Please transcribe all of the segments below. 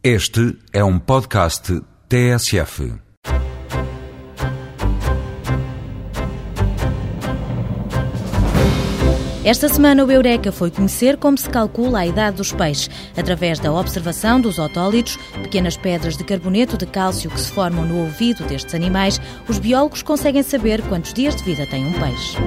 Este é um podcast TSF. Esta semana o Eureka foi conhecer como se calcula a idade dos peixes. Através da observação dos otólitos, pequenas pedras de carboneto de cálcio que se formam no ouvido destes animais, os biólogos conseguem saber quantos dias de vida tem um peixe.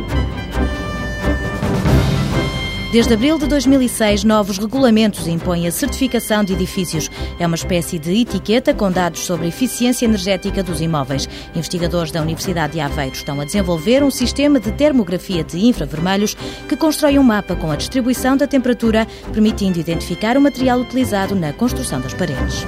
Desde abril de 2006, novos regulamentos impõem a certificação de edifícios. É uma espécie de etiqueta com dados sobre a eficiência energética dos imóveis. Investigadores da Universidade de Aveiro estão a desenvolver um sistema de termografia de infravermelhos que constrói um mapa com a distribuição da temperatura, permitindo identificar o material utilizado na construção das paredes.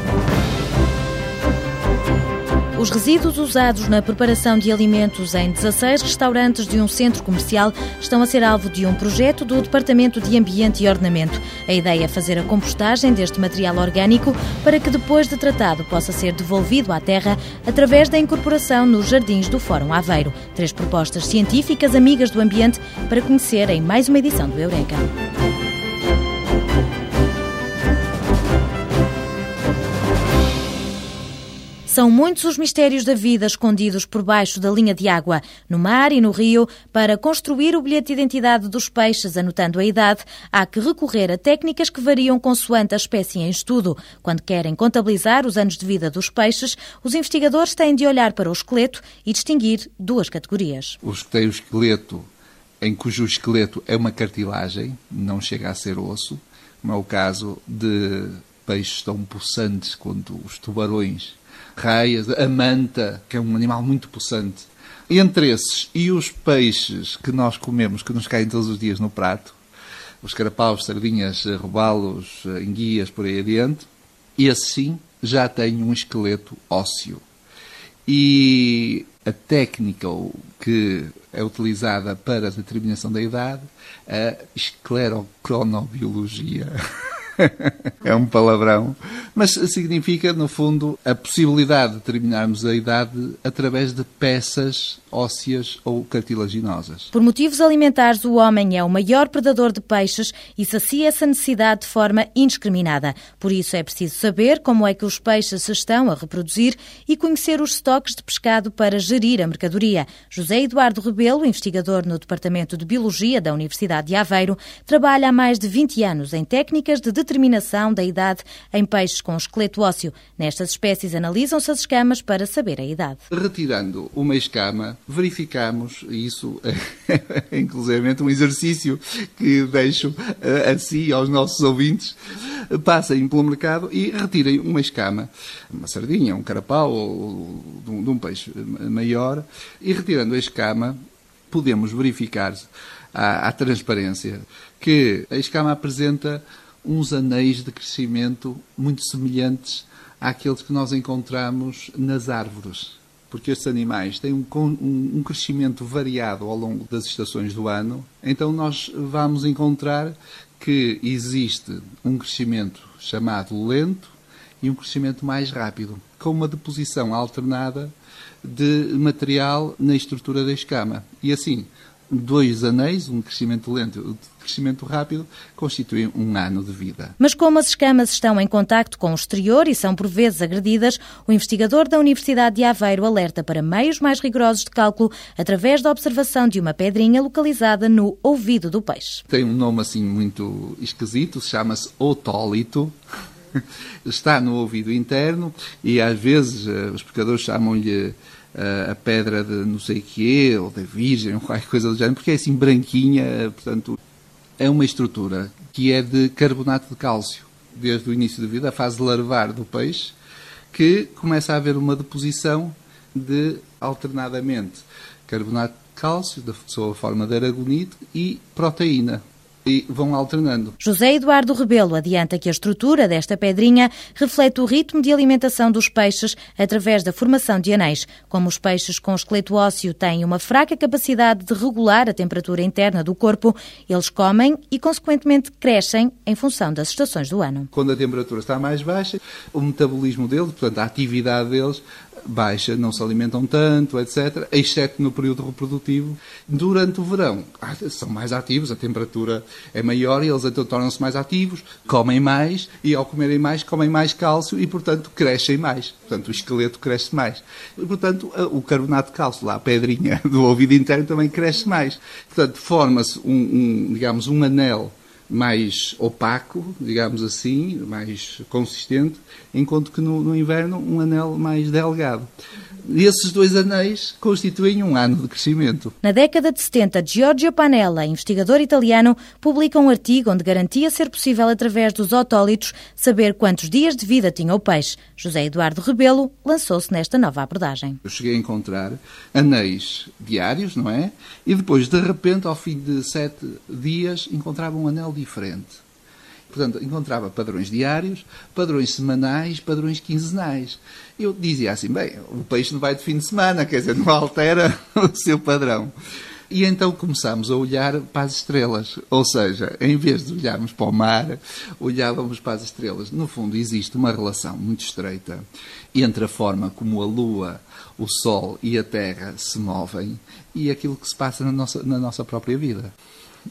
Os resíduos usados na preparação de alimentos em 16 restaurantes de um centro comercial estão a ser alvo de um projeto do Departamento de Ambiente e Ordenamento. A ideia é fazer a compostagem deste material orgânico para que, depois de tratado, possa ser devolvido à terra através da incorporação nos jardins do Fórum Aveiro. Três propostas científicas amigas do ambiente para conhecer em mais uma edição do Eureka. São muitos os mistérios da vida escondidos por baixo da linha de água, no mar e no rio. Para construir o bilhete de identidade dos peixes, anotando a idade, há que recorrer a técnicas que variam consoante a espécie em estudo. Quando querem contabilizar os anos de vida dos peixes, os investigadores têm de olhar para o esqueleto e distinguir duas categorias. Os que têm o esqueleto em cujo esqueleto é uma cartilagem, não chega a ser osso, como é o caso de peixes tão possantes quanto os tubarões raias, a manta, que é um animal muito possante. Entre esses e os peixes que nós comemos, que nos caem todos os dias no prato, os carapaus, sardinhas, robalos, enguias, por aí adiante, esse sim já tem um esqueleto ósseo. E a técnica que é utilizada para a determinação da idade, a esclerocronobiologia. é um palavrão, mas significa, no fundo, a possibilidade de determinarmos a idade através de peças ósseas ou cartilaginosas. Por motivos alimentares, o homem é o maior predador de peixes e sacia essa necessidade de forma indiscriminada. Por isso é preciso saber como é que os peixes se estão a reproduzir e conhecer os estoques de pescado para gerir a mercadoria. José Eduardo Rebelo, investigador no Departamento de Biologia da Universidade de Aveiro, trabalha há mais de 20 anos em técnicas de determinação da idade em peixes com esqueleto ósseo. Nestas espécies analisam-se as escamas para saber a idade. Retirando uma escama, verificamos, isso é inclusive um exercício que deixo a si e aos nossos ouvintes, passem pelo mercado e retirem uma escama, uma sardinha, um carapau ou de um peixe maior, e retirando a escama, podemos verificar à, à transparência que a escama apresenta uns anéis de crescimento muito semelhantes àqueles que nós encontramos nas árvores. Porque estes animais têm um, um, um, crescimento variado ao longo das estações do ano, então nós vamos encontrar que existe um crescimento chamado lento e um crescimento mais rápido, com uma deposição alternada de material na estrutura da escama. E assim, dois anéis, um crescimento lento e um crescimento rápido, constituem um ano de vida. Mas como as escamas estão em contacto com o exterior e são por vezes agredidas, o investigador da Universidade de Aveiro alerta para meios mais rigorosos de cálculo através da observação de uma pedrinha localizada no ouvido do peixe. Tem um nome assim muito esquisito, chama-se otólito está no ouvido interno e às vezes eh, os pescadores chamam-lhe eh, a pedra de não sei quê, ou da Virgem, ou qualquer coisa do género, porque é assim branquinha, portanto, é uma estrutura que é de carbonato de cálcio, desde o início da vida, a fase larvar do peixe, que começa a haver uma deposição de, alternadamente, carbonato de cálcio, da sua forma de aragonite, e proteína, e vão alternando. José Eduardo Rebelo adianta que a estrutura desta pedrinha reflete o ritmo de alimentação dos peixes através da formação de anéis. Como os peixes com esqueleto ósseo têm uma fraca capacidade de regular a temperatura interna do corpo, eles comem e, consequentemente, crescem em função das estações do ano. Quando a temperatura está mais baixa, o metabolismo deles, portanto, a atividade deles, baixa, não se alimentam tanto, etc., exceto no período reprodutivo. Durante o verão, ah, são mais ativos, a temperatura é maior e eles então tornam-se mais ativos, comem mais e ao comerem mais, comem mais cálcio e, portanto, crescem mais. Portanto, o esqueleto cresce mais. E, portanto, o carbonato de cálcio, lá a pedrinha do ouvido interno também cresce mais. Portanto, forma-se um, um, digamos, um anel mais opaco, digamos assim, mais consistente, enquanto que no, no inverno um anel mais delgado. E esses dois anéis constituem um ano de crescimento. Na década de 70, Giorgio Panella, investigador italiano, publica um artigo onde garantia ser possível, através dos otólitos, saber quantos dias de vida tinha o peixe. José Eduardo Rebelo lançou-se nesta nova abordagem. Eu cheguei a encontrar anéis diários, não é? E depois, de repente, ao fim de sete dias, encontrava um anel diferente. Portanto, encontrava padrões diários, padrões semanais, padrões quinzenais. Eu dizia assim, bem, o peixe não vai de fim de semana, quer dizer, não altera o seu padrão. E então começámos a olhar para as estrelas. Ou seja, em vez de olharmos para o mar, olhávamos para as estrelas. No fundo, existe uma relação muito estreita entre a forma como a Lua, o Sol e a Terra se movem e aquilo que se passa na nossa, na nossa própria vida.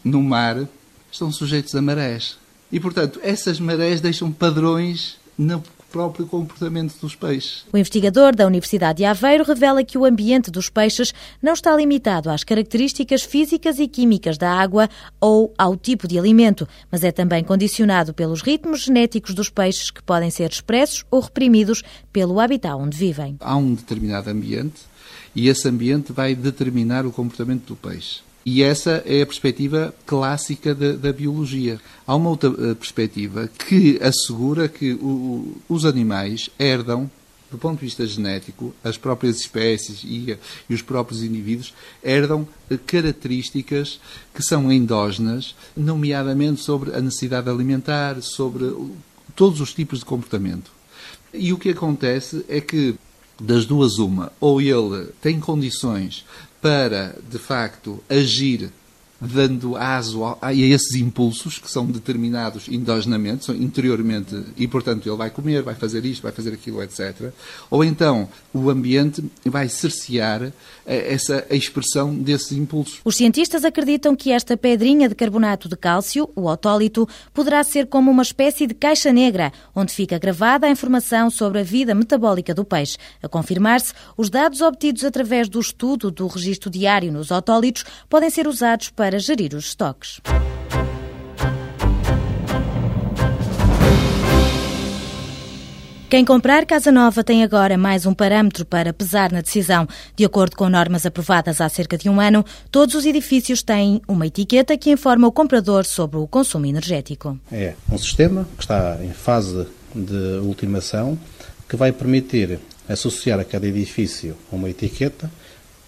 No mar, estão sujeitos a marés. E, portanto, essas marés deixam padrões no próprio comportamento dos peixes. O investigador da Universidade de Aveiro revela que o ambiente dos peixes não está limitado às características físicas e químicas da água ou ao tipo de alimento, mas é também condicionado pelos ritmos genéticos dos peixes que podem ser expressos ou reprimidos pelo habitat onde vivem. Há um determinado ambiente e esse ambiente vai determinar o comportamento do peixe. E essa é a perspectiva clássica da, da biologia. Há uma outra uh, perspectiva que assegura que o, os animais herdam, do ponto de vista genético, as próprias espécies e, e os próprios indivíduos herdam uh, características que são endógenas, nomeadamente sobre a necessidade alimentar, sobre todos os tipos de comportamento. E o que acontece é que das duas uma, ou ele tem condições para, de facto, agir dando aso a, a, esses impulsos que são determinados endogenamente, interiormente, e portanto ele vai comer, vai fazer isto, vai fazer aquilo, etc. Ou então o ambiente vai cercear eh, essa a expressão desses impulsos. Os cientistas acreditam que esta pedrinha de carbonato de cálcio, o otólito, poderá ser como uma espécie de caixa negra, onde fica gravada a informação sobre a vida metabólica do peixe. A confirmar-se, os dados obtidos através do estudo do registro diário nos otólitos podem ser usados para para gerir os estoques. Quem comprar casa nova tem agora mais um parâmetro para pesar na decisão. De acordo com normas aprovadas há cerca de um ano, todos os edifícios têm uma etiqueta que informa o comprador sobre o consumo energético. É um sistema que está em fase de ultimação que vai permitir associar a cada edifício uma etiqueta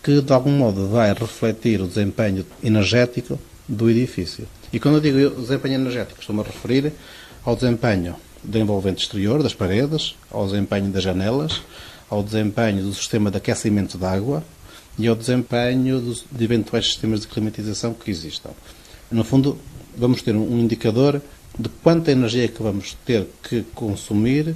que de algum modo vai refletir o desempenho energético do edifício. E quando eu digo desempenho energético, estou-me a referir ao desempenho do envolvente exterior, das paredes, ao desempenho das janelas, ao desempenho do sistema de aquecimento de água e ao desempenho dos, de eventuais sistemas de climatização que existam. No fundo, vamos ter um indicador de quanta energia é que vamos ter que consumir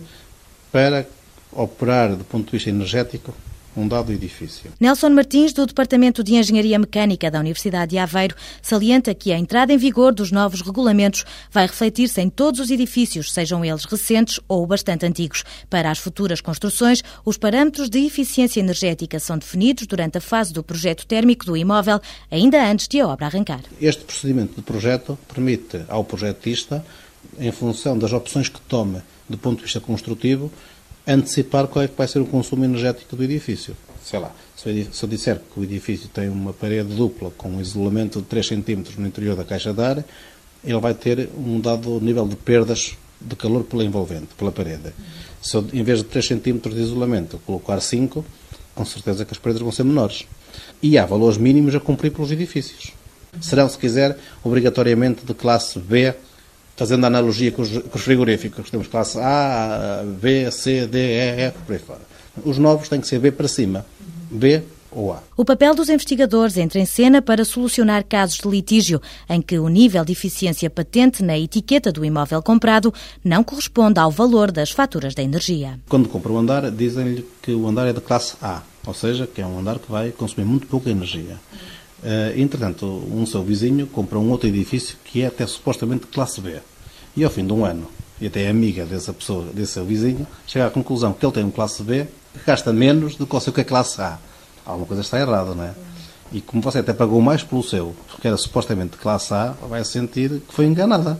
para operar do ponto de vista energético um dado edifício. Nelson Martins, do Departamento de Engenharia Mecânica da Universidade de Aveiro, salienta que a entrada em vigor dos novos regulamentos vai refletir-se em todos os edifícios, sejam eles recentes ou bastante antigos. Para as futuras construções, os parâmetros de eficiência energética são definidos durante a fase do projeto térmico do imóvel, ainda antes de a obra arrancar. Este procedimento de projeto permite ao projetista, em função das opções que tome do ponto de vista construtivo, antecipar qual é que vai ser o consumo energético do edifício. Sei lá, se eu, disser que o edifício tem uma parede dupla com um isolamento de 3 cm no interior da caixa de ar, ele vai ter um dado nível de perdas de calor pela envolvente, pela parede. Se eu, em vez de 3 cm de isolamento, colocar 5, com certeza que as paredes vão ser menores. E há valores mínimos a cumprir pelos edifícios. Serão, se quiser, obrigatoriamente de classe B fazendo a analogia com os, com os, frigoríficos, temos classe A, B, C, D, E, F, por aí fora. Os novos têm que ser B para cima. B ou A. O papel dos investigadores entra em cena para solucionar casos de litígio em que o nível de eficiência patente na etiqueta do imóvel comprado não corresponde ao valor das faturas da energia. Quando compra um andar, dizem-lhe que o andar é de classe A, ou seja, que é um andar que vai consumir muito pouca energia. Uh, entretanto, um seu vizinho compra um outro edifício que é até supostamente classe B. E ao fim de um ano, e até é amiga dessa pessoa, desse seu vizinho, chega à conclusão que ele tem um classe B que gasta menos do que o seu que é classe A. Alguma coisa está errada, não é? E como você até pagou mais pelo seu, porque era supostamente classe A, vai sentir que foi enganada.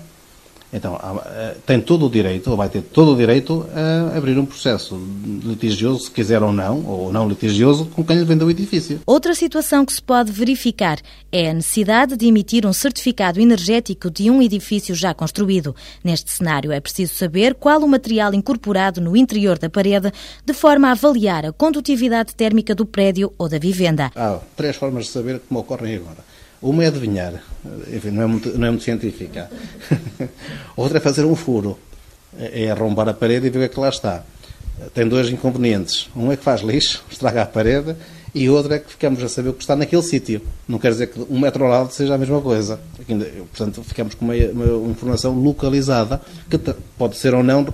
Então, eh, tem todo o direito, ou vai ter todo o direito, a abrir um processo litigioso, se quiser ou não, ou não litigioso, com quem lhe vendeu o edifício. Outra situação que se pode verificar é a necessidade de emitir um certificado energético de um edifício já construído. Neste cenário, é preciso saber qual o material incorporado no interior da parede, de forma a avaliar a condutividade térmica do prédio ou da vivenda. Há três formas de saber como ocorrem agora. Uma é adivinhar, enfim, não é muito, não é muito científica. Outra é fazer um furo, é arrombar a parede e ver o que é que lá está. Tem dois inconvenientes. Um é que faz lixo, estraga a parede, e outro é que ficamos a saber o que está naquele sítio. Não quer dizer que um metro ao lado seja a mesma coisa. Portanto, ficamos com uma, uma informação localizada, que pode ser ou não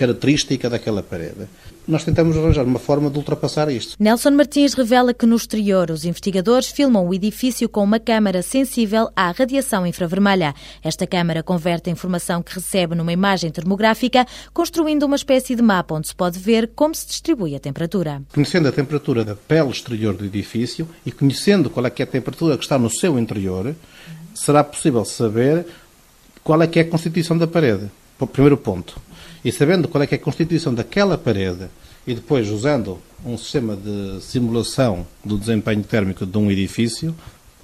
característica daquela parede nós tentamos arranjar uma forma de ultrapassar isto. Nelson Martins revela que no exterior os investigadores filmam o edifício com uma câmara sensível à radiação infravermelha. Esta câmara converte a informação que recebe numa imagem termográfica, construindo uma espécie de mapa onde se pode ver como se distribui a temperatura. Conhecendo a temperatura da pele exterior do edifício e conhecendo qual é, é a temperatura que está no seu interior, será possível saber qual é que é a constituição da parede. Primeiro ponto. E sabendo qual é, é a constituição daquela parede e depois usando um sistema de simulação do desempenho térmico de um edifício,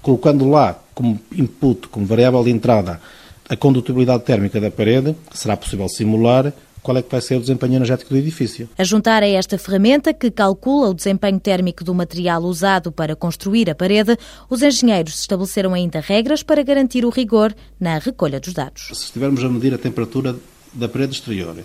colocando lá como input, como variável de entrada, a condutibilidade térmica da parede, será possível simular qual é que vai ser o desempenho energético do edifício. A juntar a esta ferramenta que calcula o desempenho térmico do material usado para construir a parede, os engenheiros estabeleceram ainda regras para garantir o rigor na recolha dos dados. Se estivermos a medir a temperatura da parede exterior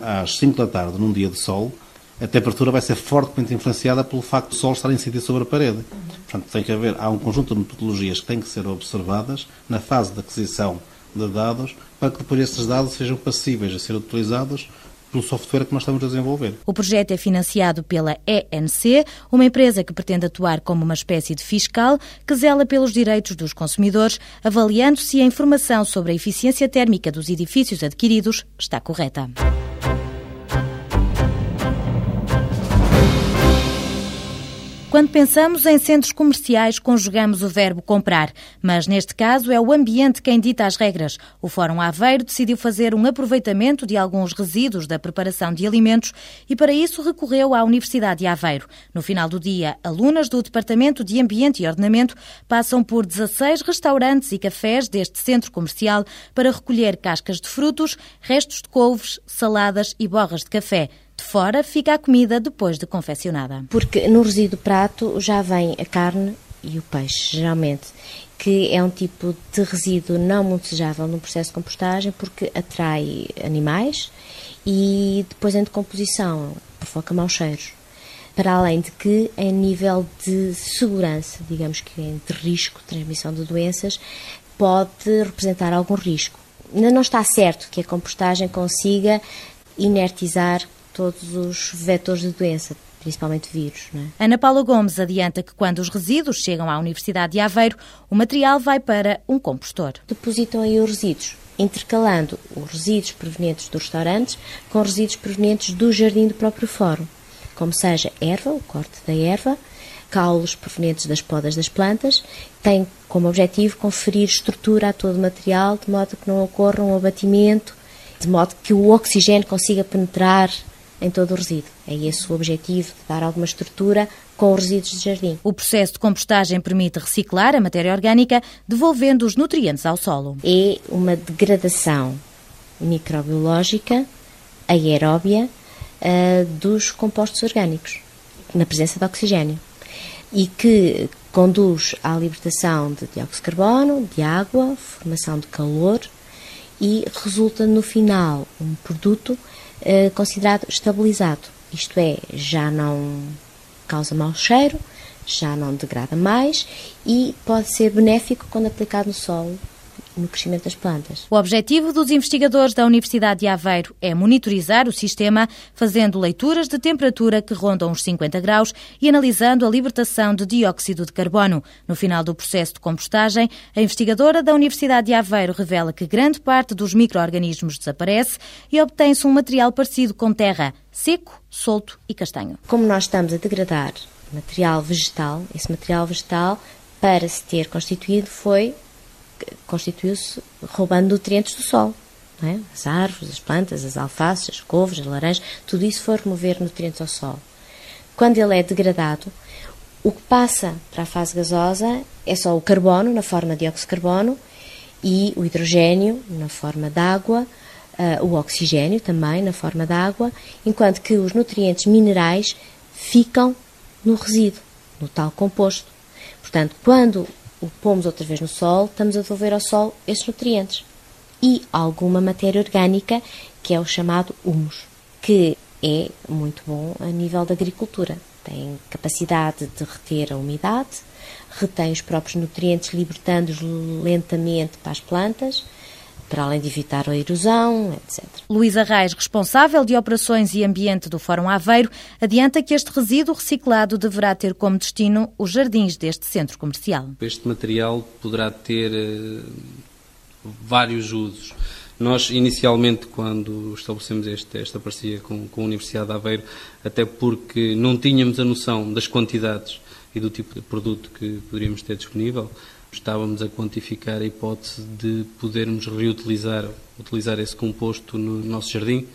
às 5 da tarde, num dia de sol, a temperatura vai ser fortemente influenciada pelo facto do sol estar a incidir sobre a parede. Portanto, tem que haver, há um conjunto de metodologias que têm que ser observadas na fase de aquisição de dados para que depois esses dados sejam passíveis a ser utilizados pelo software que nós estamos a desenvolver. O projeto é financiado pela ENC, uma empresa que pretende atuar como uma espécie de fiscal que zela pelos direitos dos consumidores, avaliando se a informação sobre a eficiência térmica dos edifícios adquiridos está correta. Quando pensamos em centros comerciais, conjugamos o verbo comprar, mas neste caso é o ambiente quem dita as regras. O Fórum Aveiro decidiu fazer um aproveitamento de alguns resíduos da preparação de alimentos e, para isso, recorreu à Universidade de Aveiro. No final do dia, alunas do Departamento de Ambiente e Ordenamento passam por 16 restaurantes e cafés deste centro comercial para recolher cascas de frutos, restos de couves, saladas e borras de café. De fora fica a comida depois de confeccionada. Porque no resíduo prato já vem a carne e o peixe, geralmente, que é um tipo de resíduo não muito desejável no processo de compostagem porque atrai animais e depois em decomposição provoca maus cheiros. Para além de que, em nível de segurança, digamos que de risco de transmissão de doenças, pode representar algum risco. Ainda não está certo que a compostagem consiga inertizar todos os vetores de doença, principalmente vírus. É? Ana Paula Gomes adianta que quando os resíduos chegam à Universidade de Aveiro, o material vai para um compostor. Depositam aí os resíduos, intercalando os resíduos provenientes dos restaurantes com resíduos provenientes do jardim do próprio fórum, como seja erva, o corte da erva, caules provenientes das podas das plantas, tem como objetivo conferir estrutura a todo o material, de modo que não ocorra um abatimento, de modo que o oxigênio consiga penetrar em todo o resíduo. É esse o objetivo, dar alguma estrutura com os resíduos de jardim. O processo de compostagem permite reciclar a matéria orgânica, devolvendo os nutrientes ao solo. É uma degradação microbiológica aeróbia uh, dos compostos orgânicos, na presença de oxigênio, e que conduz à libertação de dióxido de carbono, de água, formação de calor e resulta no final um produto eh, considerado estabilizado. Isto é, já não causa mau cheiro, já não degrada mais e pode ser benéfico quando aplicado no solo no crescimento das plantas. O objetivo dos investigadores da Universidade de Aveiro é monitorizar o sistema, fazendo leituras de temperatura que rondam os 50 graus e analisando a libertação de dióxido de carbono. No final do processo de compostagem, a investigadora da Universidade de Aveiro revela que grande parte dos micro-organismos desaparece e obtém-se um material parecido com terra, seco, solto e castanho. Como nós estamos a degradar material vegetal, esse material vegetal, para se ter constituído, foi constituiu-se roubando nutrientes do solo. É? As árvores, as plantas, as alfaces, as couves, as laranjas, tudo isso foi remover nutrientes ao solo. Quando ele é degradado, o que passa para a fase gasosa é só o carbono, na forma de dióxido de carbono, e o hidrogênio, na forma de água, uh, o oxigênio também, na forma de água, enquanto que os nutrientes minerais ficam no resíduo, no tal composto. Portanto, quando o pomos outra vez no solo, estamos a devolver ao solo esses nutrientes. E alguma matéria orgânica, que é o chamado humus, que é muito bom a nível da agricultura. Tem capacidade de reter a umidade, retém os próprios nutrientes, libertando-os lentamente para as plantas para além de evitar a erosão, etc. Luísa Reis, responsável de operações e ambiente do Fórum Aveiro, adianta que este resíduo reciclado deverá ter como destino os jardins deste centro comercial. Este material poderá ter uh, vários usos. Nós, inicialmente, quando estabelecemos este, esta parceria com, com a Universidade de Aveiro, até porque não tínhamos a noção das quantidades e do tipo de produto que poderíamos ter disponível, estávamos a quantificar a hipótese de podermos reutilizar utilizar esse composto no nosso jardim.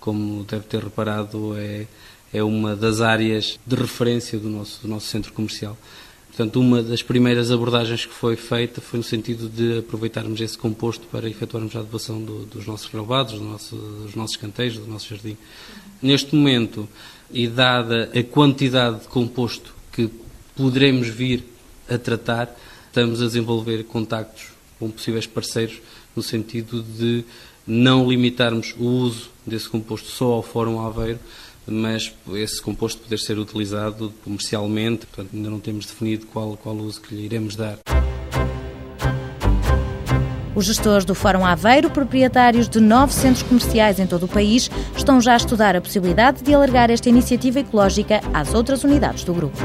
Como deve ter reparado, é, é uma das áreas de referência do nosso, do nosso centro comercial. Portanto, uma das primeiras abordagens que foi feita foi no sentido de aproveitarmos esse composto para efetuarmos a adequação do, dos nossos relevados, do nosso, dos nossos canteiros, do nosso jardim. Neste momento, e dada a quantidade de composto que poderemos vir a tratar, estamos a desenvolver contactos com possíveis parceiros no sentido de não limitarmos o uso desse composto só ao Fórum Aveiro, mas esse composto poder ser utilizado comercialmente, portanto ainda não temos definido qual, qual uso que lhe iremos dar. Os gestores do Fórum Aveiro, proprietários de nove centros comerciais em todo o país, estão já a estudar a possibilidade de alargar esta iniciativa ecológica às outras unidades do grupo.